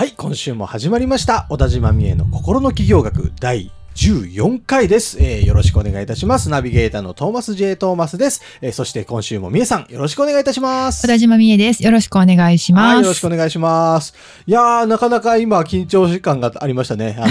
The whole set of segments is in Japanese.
はい、今週も始まりました。小田島美恵の心の企業学第14回です、えーよろしくお願いいたします。ナビゲーターのトーマス J. トーマスです。えーそして今週も美恵さん、よろしくお願いいたします。小田島美恵です。よろしくお願いします。はい、よろしくお願いします。いやー、なかなか今、緊張感がありましたね。あの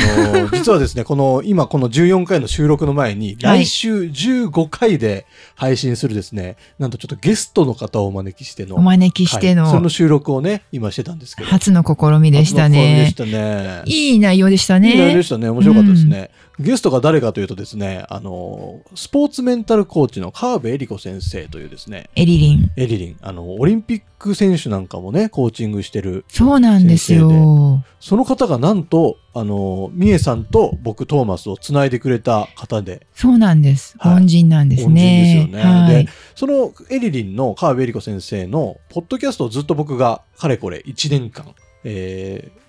ー 実はですね、この、今この14回の収録の前に、はい来週15回で配信するですね、なんとちょっとゲストの方をお招きしての、お招きしてのはいそれの収録をね、今してたんですけど。初の試みでした初の試みでねし。たね。いい内容でしたいい内容でね。したね。面白かったですね。ゲストが誰かというとですね、あの、スポーツメンタルコーチの川辺恵理子先生というですね、エリリン。エリリン、あの、オリンピック選手なんかもね、コーチングしてる、そうなんですよ。その方がなんと、あの、みえさんと僕、トーマスをつないでくれた方で、そうなんです。はい恩人なんですね。恩人ですよねはいで。そのエリリンの川辺恵理子先生の、ポッドキャストをずっと僕が、かれこれ1年間、えー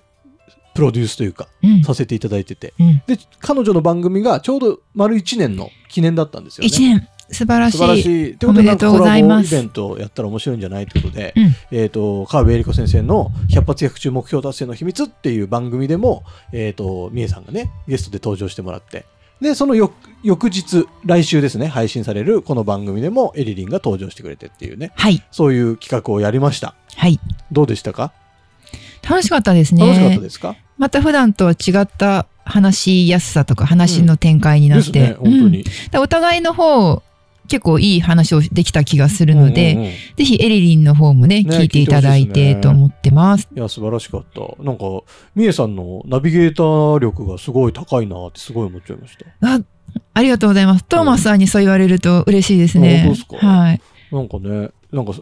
プロデュースというか、うん。させていただいてて、うん。で、彼女の番組がちょうど丸1年の記念だったんですよね。一年。素晴らし素晴らことで、なんかコラボイベントをやったら面白いんじゃないってことで、うんえっ、と、川辺恵理子先生の100発100中目標達成の秘密っていう番組でも、えっ、と、みえさんがね、ゲストで登場してもらって、で、その翌翌日、来週ですね、配信されるこの番組でもエリリンが登場してくれてっていうね、はい。そういう企画をやりました。はい。どうでしたか？楽しかったですね。楽しかったですか、また普段とは違った話しやすさとか話の展開になって。ですね、うんお互いの方、結構いい話をできた気がするので、うんうんうんぜひエリリンの方もね、ね聞いていただいてと思ってます。いや、素晴らしかった。なんか、みえさんのナビゲーター力がすごい高いなってすごい思っちゃいました。あありがとうございます。トーマスさんにそう言われると嬉しいですね。あ本当ですか？はい。なんかね、なんか、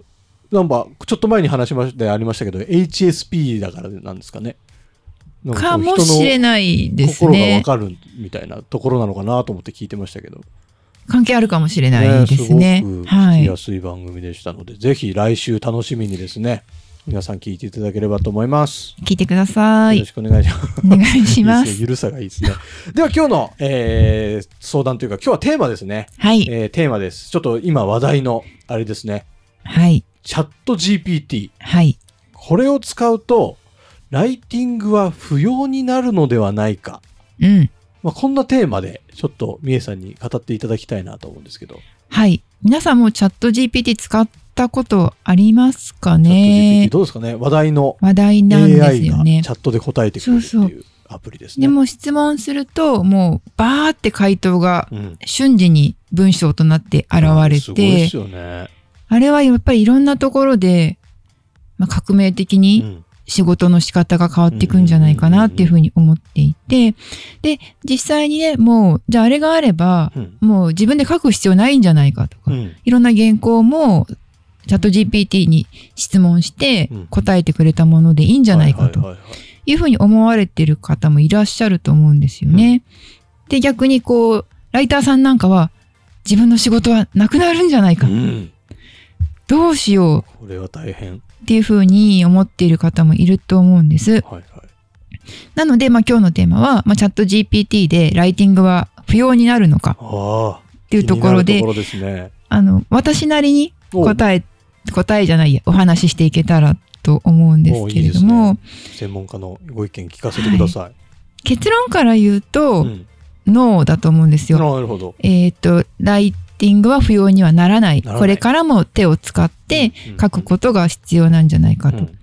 なんか、ちょっと前に話しましてありましたけど、HSP だからなんですかね。かもしれないです心がわね。かるみたいなところなのかなと思って聞いてましたけど。関係あるかもしれないですね。すごくはい聞きや。すい番組でしたので、ぜひ来週楽しみにですね、皆さん聞いていただければと思います。聞いてくださいよろし。くお願いします。お願いします。いいですね。ゆるさがいいですね。では今日の、えー相談というか、今日はテーマですね。はい。えーテーマです。ちょっと今話題の、あれですね。はい。チャット GPT。はい。これを使うと、ライティングは不要になるのではないか。うん。まあ、こんなテーマで、ちょっと、みえさんに語っていただきたいなと思うんですけど。はい。皆さんもチャット GPT 使ったことありますかチャット GPT ねどうですかね？話題の話題なんです AI がよねチ。ャットで答えてくれるってそういうアプリですね。でも質問すると、もうバーって回答がうん、瞬時に文章となって現れてす、よね。あれはやっぱりいろんなところで、まあ、革命的うにん。仕事の仕方が変わっていくんじゃないかなっていうふうに思っていて、で、実際にね、もう、じゃああれがあれば、うん。もう自分で書く必要ないんじゃないかとか、うん。いろんな原稿も、チャット GPT に質問してうん答えてくれたものでいいんじゃないかとはいうふうに思われてる方もいらっしゃると思うんですよね。で、逆にこう、ライターさんなんかは、自分の仕事はなくなるんじゃないか。うん。どうしようこれは大変。っていうふうに思っている方もいると思うんです。はいはい。なので、まあ今日のテーマは、まあチャット GPT でライティングは不要になるのか。っていうところでね。あの、私なりにお答え、答えじゃないや、お話ししていけたらと思うんですけれども、おいい専門家のご意見聞かせてください。結論から言うと、うん。ノーだと思うんですよ。なるほど。えっ、と、ライティングは不要にはならない。ならないこれからも手を使ってうん書くことが必要なんじゃないかと。うん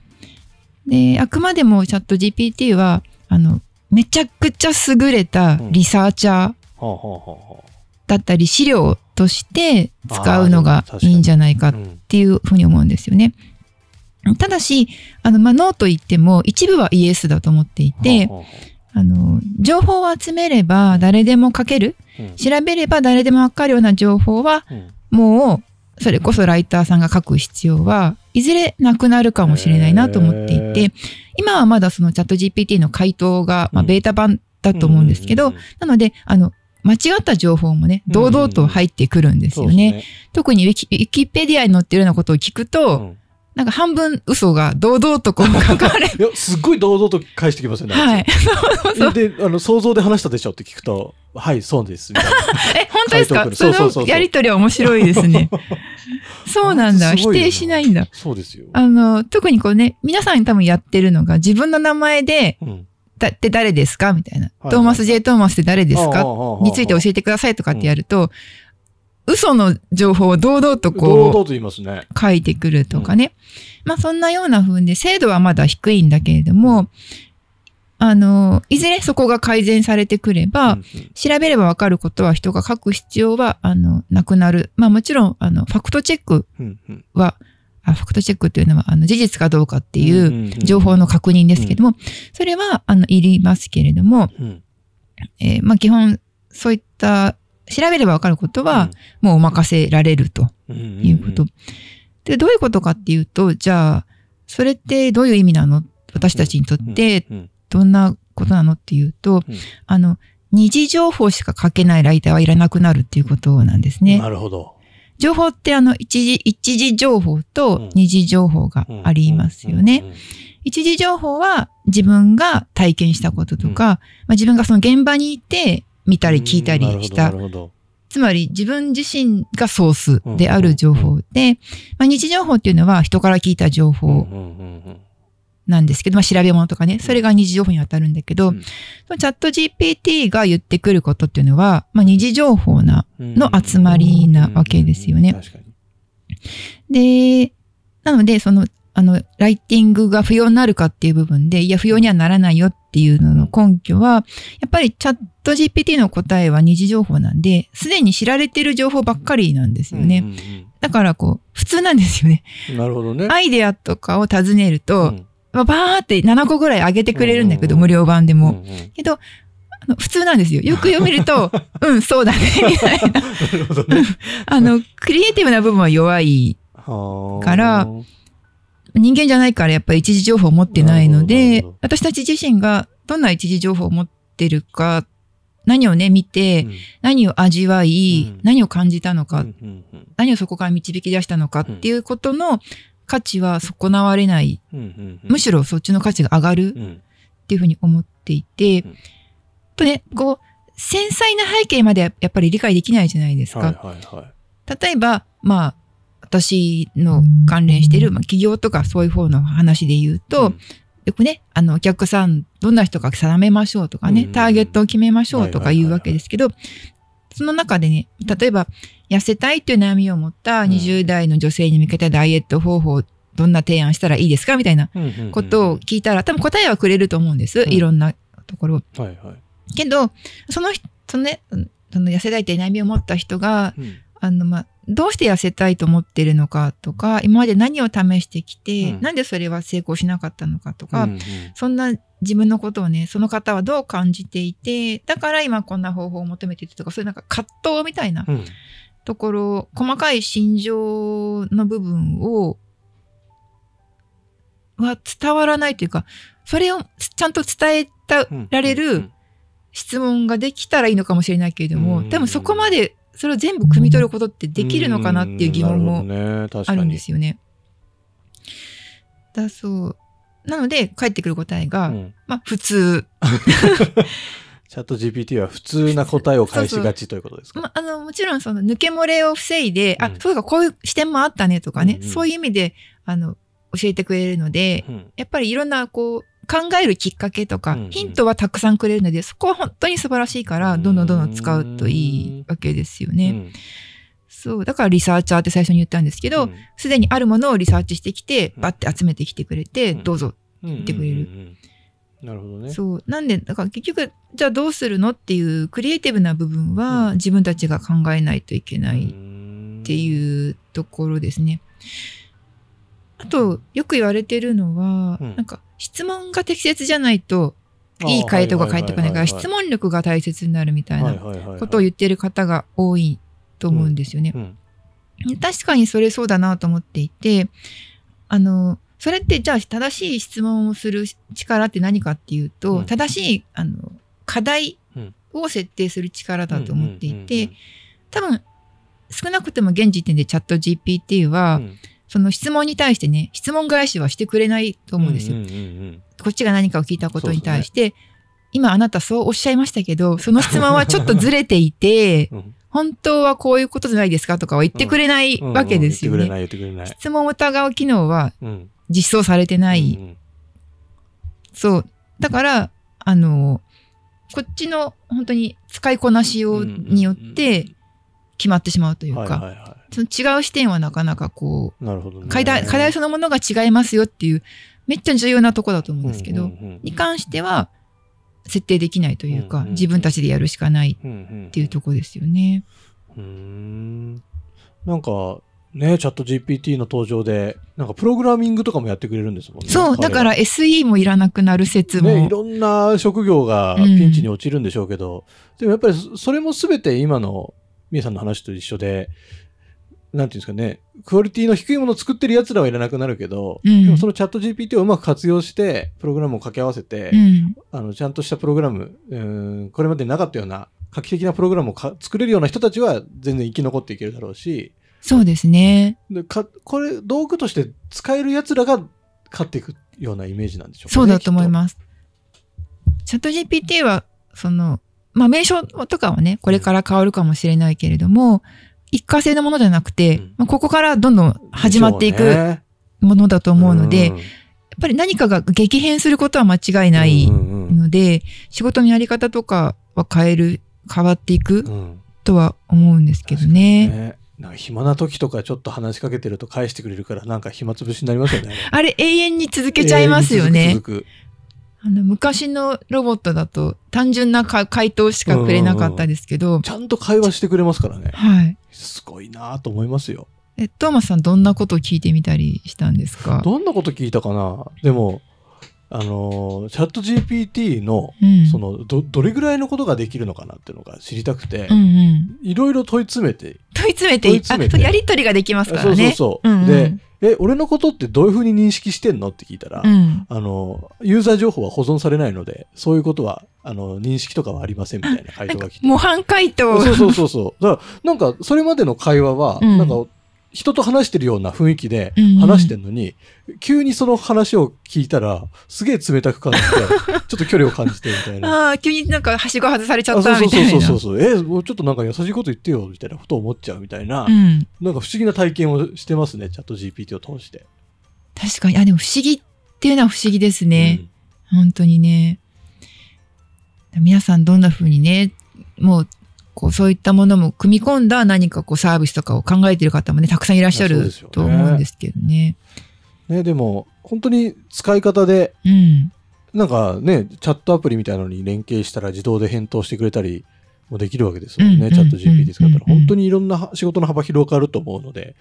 で、あくまでもチャット GPT は、あの、めちゃくちゃ優れたリサーチャーだったり資料として使うのがいいんじゃないかっていうふうに思うんですよね。ただし、あの、まあ、ノーと言っても一部はイエスだと思っていて、はあはあの、情報を集めれば誰でも書ける、あうん。調べれば誰でもわかるような情報は、うん。もう、それこそライターさんが書く必要はいずれなくなるかもしれないなと思っていへて、今はまだそのチャット GPT の回答が、まあ、うん。ベータ版だと思うんですけど、うんうんうん。なので、あの、間違った情報もね、堂々と入ってくるんですよね。そうです特にウィキウィキペディアに載ってるようなことを聞くと、うんなんか半分嘘が堂々とこう書かれ いや、すっごい堂々と返してきますよね。はい。で、あの、想像で話したでしょ？って聞くと、はい、そうです。みたいな え、本当ですか？そうそうそうやりとりは面白いですね。そうなんだ。否定しないんだ。そうですよ。あの、特にこうね、皆さん多分やってるのが、自分の名前で、うんだって誰ですか？みたいな。はいトーマス・ジェイ・トーマスって誰ですか？について教えてくださいとかってやると、嘘の情報を堂々と堂こう、々と言いますね。書いてくるとかね。まあそんなような風で、精度はまだ低いんだけれども、あの、いずれそこが改善されてくれば、うん調べればわかることは人が書く必要は、あの、なくなる。まあもちろん、あの、ファクトチェックうんうんは、あファクトチェックっていうのは、あの、事実かどうかっていんう情報の確認ですけども、それは、あの、いりますけれども、うんえーまあ基本、そういった、調べればわかることは、もうお任せられるということ。で、どういうことかっていうと、じゃあ、それってどういう意味なの？私たちにとって、うん。どんなことなのっていうと、うん。あの、二次情報しか書けないライターはいらなくなるっていうことなんですね。なるほど。情報ってあの、一次、一次情報うん。と二次情報がありますよね。一次情報は自分が体験したこととか、まあ、自分がその現場にいて見たり聞いたりした。つまり自分自身がソースである情報で、まあ、二次情報っていうのは人から聞いた情うん報なんですけど、まあ、調べ物とかね、それが二次情報に当たるんだけど、うん。チャット GPT が言ってくることっていうのは、まあ、二次情報な、うんの集まりなわけですよね。で、なので、その、あの、ライティングが不要になるかっていう部分で、いや、不要にはならないよっていうのの根拠は、やっぱりチャット GPT の答えは二次情報なんで、すでに知られてる情報ばっかりなんですよね。うんうんだから、こう、普通なんですよね。うんなるほどね。アイデアとかを尋ねると、うんまあバーって7個ぐらい上げてくれるんだけど、うん無料版でも。うんうんけど、あの普通なんですよ。よく読めると、うん、そうだね、みたいな。なるほどね。あの、クリエイティブな部分は弱いはあから人間じゃないからやっぱり一時情報を持ってないので私たち自身がどんな一時情報を持ってるか、何をね、見て、うん。何を味わい、うん。何を感じたのか、うんうんうん。何をそこから導き出したのかっていうことの価値は損なわれない。うんうんうん。むしろそっちの価値が上がるうん。っていうふうに思っていて、うん。とね、こう、繊細な背景までやっぱり理解できないじゃないですか。はいはいはい。例えば、まあ、私の関連している、まあ、企業とかそういう方の話で言うと、うんよくね、あの、お客さん、どんな人か定めましょうとかね、うんターゲットを決めましょうとか言うわけですけど、その中でね、例えば、痩せたいという悩みを持ったうん20代の女性に向けたダイエット方法、どんな提案したらいいですかみたいなことを聞いたら、多分答えはくれると思うんです。うんいろんなところ。はいはい。けど、その人、そのね、その痩せたいという悩みを持った人が、うんあの、まあ、どうして痩せたいと思ってるのかとか、今まで何を試してきて、うん。なんでそれは成功しなかったのかとか、うんうん。そんな自分のことをね、その方はどう感じていて、だから今こんな方法を求めているとか、そういうなんか葛藤みたいなうん。ところ、細かい心情の部分を、は伝わらないというか、それをちゃんと伝えたられうんる質問ができたらいいのかもしれないけれども、うん。多分そこまでそれを全部汲み取ることってできるのかなっていう疑問もあに。るんですよね。だそう。なので、返ってくる答えが、うん。まあ、普通。チャット GPT は普通な答えを返しがちということですか？まあ、あの、もちろんその抜け漏れを防いで、あう、ん。そうか、こういう視点もあったねとかね、うんうん。そういう意味で、あの、教えてくれるので、うん。やっぱりいろんな、こう、考えるきっかけとか、ヒントはたくさんくれるので、そこは本当に素晴らしいから、どんどんどんどん使うといいわけですよね。うんそう。だからリサーチャーって最初に言ったんですけど、すでにあるものをリサーチしてきて、うんバッて集めてきてくれて、うんどうぞ。言てくれるなるほどねそう。なんで、だから結局、じゃあどうするのっていうクリエイティブな部分は、うん自分たちが考えないといけないっっていうところですね。あと、よく言われてるのは、うん。なんか、質問が適切じゃないと、いい回答が返ってこないから、質問力が大切になるみたいなことを言ってる方が多いと思うんですよね。うん。確かにそれそうだなと思っていて、あの、それってじゃあ正しい質問をする力って何かっていうと、うん。正しいあの課題を設定する力だと思っていて、多分、少なくとも現時点でチャット GPT は、うんその質問に対してね、質問返しはしてくれないと思うんですよ。うんうんうんこっちが何かを聞いたことに対して、今あなたそうおっしゃいましたけど、その質問はちょっとずれていて、うん。うん本当はこういうことじゃないですかとかは言ってくれないうん。わけですよね。質問を疑う機能はうん。実装されてない。うんそう。だから、あの、こっちの本当に使いこなしようによって決まってしまうというか、その違う視点はなかなかこい。なるほどね。う、課題、課題そのものが違いますよっていう、めっちゃ重要なとこだと思うんですけど、うんうんに関しては設定できないというか、うんうんうん自分たちでやるしかないうんうんっていうとこですよね。うーんなんかねチャット GPT の登場でなんかプログラミングとかもやってくれるんですもんねそう、だから彼 SE もいらなくなる説も。はねいろんな職業がピンチに陥るんでしょうけど、でもやっぱりそそれも全て今のみえさんの話と一緒でなんていうんですかねクオリティの低いものを作ってる奴らはいらなくなるけど、うんでもそのチャット GPT をうまく活用してプログラムを掛け合わせて、うん。あのちゃんとしたプログラムうーんこれまでになかったような画期的なプログラムをか作れるような人たちは全然生き残っていけるだろうしそうですね。でかこれ道具として使える奴らが勝っていくようなイメージなんでしょうか、ね、そうだと思いす。ます。チャット GPT は、その、まあ、名称とかはね、これから変わるかもしれないけれども、一過性のものじゃなくて、うん。まあ、ここからどんどん始まっていくものだと思うので、ん。やっぱり何かが激変することは間違いないうんうんので、仕事のやり方とかは変える、変わっていくうん。とは思うんですけどね。ね。なんか暇な時とかちょっと話しかけてると返してくれるからなんか暇つぶしになりますよね。あれ永遠に続けちゃいますよね。続くあの昔のロボットだと単純なか回答しかくれなかったですけど、ちゃんと会話してくれますからね。はい。すごいなと思いますよ。え、トーマスさんどんなことを聞いてみたりしたんですか？どんなこと聞いたかな？でも、あのーチャット GPT の、うん。そのど、どれぐらいのことができるのかなっていうのが知りたくて。いろいろ問い詰めて、問い詰めて、問い詰めてあ、やりとりができますからそうね。そうそう。うんうんで、え、俺のことってどういうふうに認識してんのって聞いたら、うん。あの、ユーザー情報は保存されないので、そういうことは、あの、認識とかはありませんみたいな回答が来て。模範回答。そうそうそうそう。だから、なんか、それまでの会話は、うんなんか、人と話してるような雰囲気でうんうん話してんのに、急にその話を聞いたら、すげえ冷たく感じて、ちょっと距離を感じてみたいな。ああ、急になんかはしご外されちゃったみたいな。そうそうそう。え、もうちょっとなんか優しいこと言ってよ、みたいなことを思っちゃうみたいな、うん。なんか不思議な体験をしてますね、チャット GPT を通して。確かに。あ、でも不思議っていうのは不思議ですね。本当にね。皆さんどんな風にね、もう、こう、そういったものも組み込んだ何かこうサービスとかを考えている方もね、たくさんいらっしゃるねと思うんですけどね。うんね、でも、本当に使い方で、うん。なんかね、チャットアプリみたいなのに連携したら自動で返答してくれたりもできるわけですもんね、うんチャット GPT 使ったら。本当にいろんな仕事の幅広がると思うので、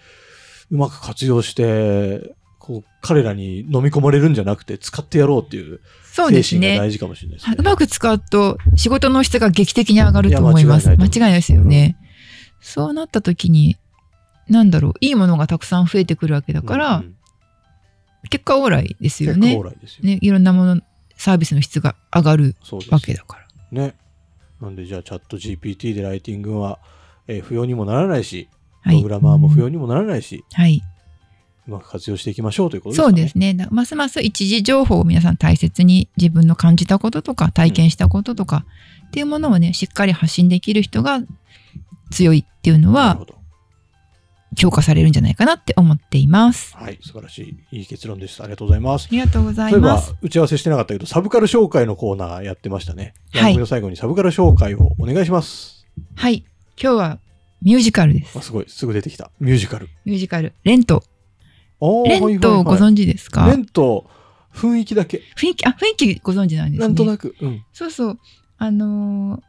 うまく活用して、こう、彼らに飲み込まれるんじゃなくて、使ってやろうっていうそうですね。精神が大事かもしれないですね。うまく使うと仕事の質が劇的に上がると思います。間違いないですよね。そうなった時に、なんだろう、いいものがたくさん増えてくるわけだから、うんうん結果オーライですよね結構往。来ですよ。ね、いろんなもの、サービスの質が上がるわけだから。ね。なんで、じゃあ、チャット GPT でライティングは、えー不要にもならないし、はい。プログラマーも不要にもならないし、はい。うまく活用していきましょうということですかね。そうですね。だますます一時情報を皆さん大切に自分の感じたこととか体験したこととかっていうものをね、しっかり発信できる人が強いっていうのは。強化されるんじゃないかなって思っています。はい、素晴らしい、いい結論です。ありがとうございますあ。りがとうございます。、打ち合わせしてなかったけど、サブカル紹介のコーナーやってましたね。はい番組の最後にサブカル紹介をお願いします。はい。今日はミュージカルですあ。すごい、すぐ出てきた。ミュージカル。ミュージカル。レント。レントをご存知ですか、はいレント、雰囲気だけ。雰囲気、あ、雰囲気ご存知なんですね。なんとなく。うん。そうそう。あのー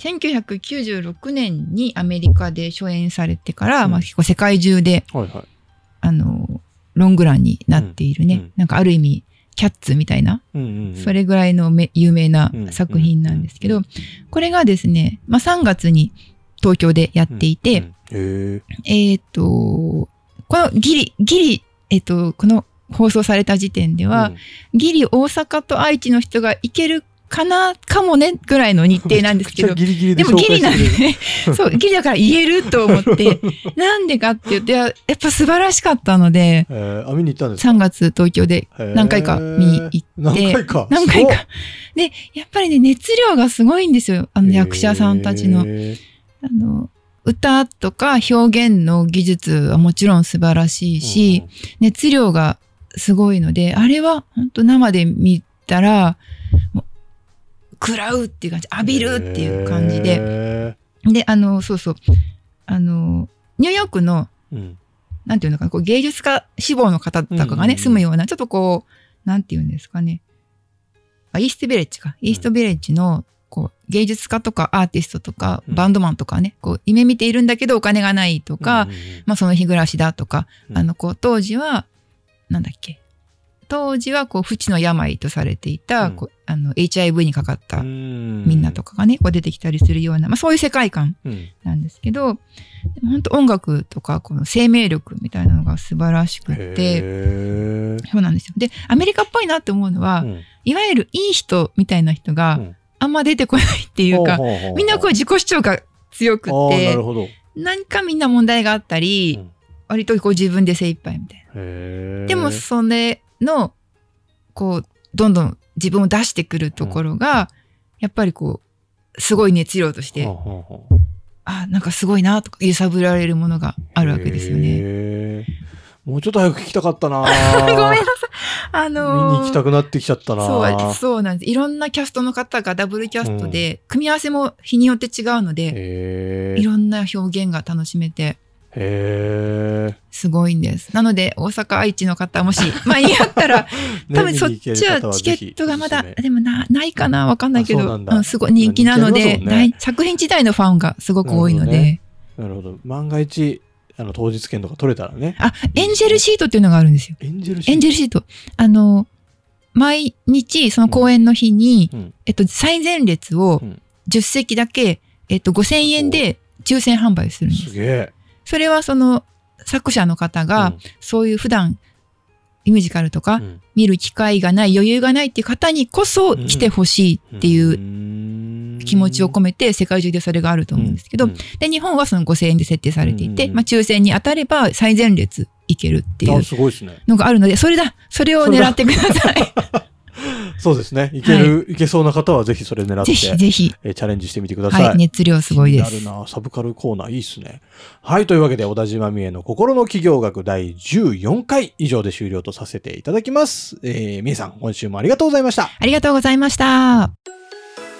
1996年にアメリカで初演されてから、うんまあ、結構世界中で、はいはい。あのーロングランになっているね、うんうんなんかある意味、キャッツみたいな、うんうんうん。それぐらいのめ有名なうん作品なんですけど、うんこれがですね、まあ、3月に東京でやっていて、うんうんへえっ、と、このギリ、ギリ、えっ、と、この放送された時点でえ。は、ギリ大阪と愛知の人が行けるかな、かもね、ぐらいの日程なんですけど。ギリギリででもギリなんでね。そう、ギリだから言えると思って。なんでかって言って、やっぱ素晴らしかったので、くれる。えー、あ、見に行ったんですか？3月東京で何回か見に行って何回か？何回か。で、やっぱりね、熱量がすごいんですよ。あの役者さんたちの。へあの、歌とか表現の技術はもちろん素晴らしいーし、、熱量がすごいので、あれは本当生で見たら、食らうっていう感じ、浴びるっていう感じで。へで、あの、そうそう。あの、ニューヨークの、ーうん。なんていうのかな、こう芸術家志望の方とかがね、住むような、ちょっとこう、なんていうんですかね。あ、イーストビレッジか。イーストビレッジの、こう、芸術家とかアーティストとか、うん。バンドマンとかね、こう、夢見ているんだけどお金がないとか、うんうんうん。まあその日暮らしだとか、うん。あの、こう、当時は、なんだっけ。当時は、こう、不治の病とされていた、うん。こうあの、HIV にかかったうん。みんなとかがね、こう出てきたりするような、まあそういう世界観うん。なんですけど、でも本当音楽とか、この生命力みたいなのが素晴らしくって、そうなんですよ。で、アメリカっぽいなって思うのは、うん。いわゆるいい人みたいな人がうんあんま出てこないっていうか、みんなこう自己主張が強くて。何かみんな問題があったり、うん割とこう自分で精一杯みたいな。でもそれの、こう、どんどん自分を出してくるところが、やっぱりこう、すごい熱量として、あ、なんかすごいなとか揺さぶられるものがあるわけですよね。もうちょっと早く聞きたかったな。ごめんなさい。あ見のーに行きたくなってきちゃったな。そう、そうなんです。いろんなキャストの方がダブルキャストで、組み合わせも日によって違うので、いろんな表現が楽しめて、へすごいんです。なので、大阪、愛知の方、もし、まあ、いあったら、ー多分そっちはチケットがまだ、でもな、ないかなわかんないけど、うなんすごい人気なので、ね。作品自体のファンがすごく多いので、なるほどね。なるほど。万が一、あの、当日券とか取れたらね。あ、エンジェルシートっていうのがあるんですよ。エンジェルシーエンジェルシート。あの、毎日、その公演の日に、うんえっと、最前列をうん10席だけ、えっと、5000円で抽選販売するんですす。げえ。それはその作者の方が、そういう普段ミュージカルとかうん見る機会がない、余裕がないっていう方にこそ来てほしいっていう気持ちを込めて世界中でそれがあると思うんですけど、うんで、日本はその5000円で設定されていて、うんまあ抽選に当たれば最前列行けるっていあ、う。のがあるので、それだそれを狙ってください。そうですね。いける、い、けそうな方はぜひそれ狙って、ぜひぜひ。えーチャレンジしてみてください。はい、熱量すごいです。なるな。サブカルコーナーいいっすね。はい。というわけで、小田島美恵の心の企業学第14回以上で終了とさせていただきます。えー、美恵さん、今週もありがとうございました。ありがとうございました。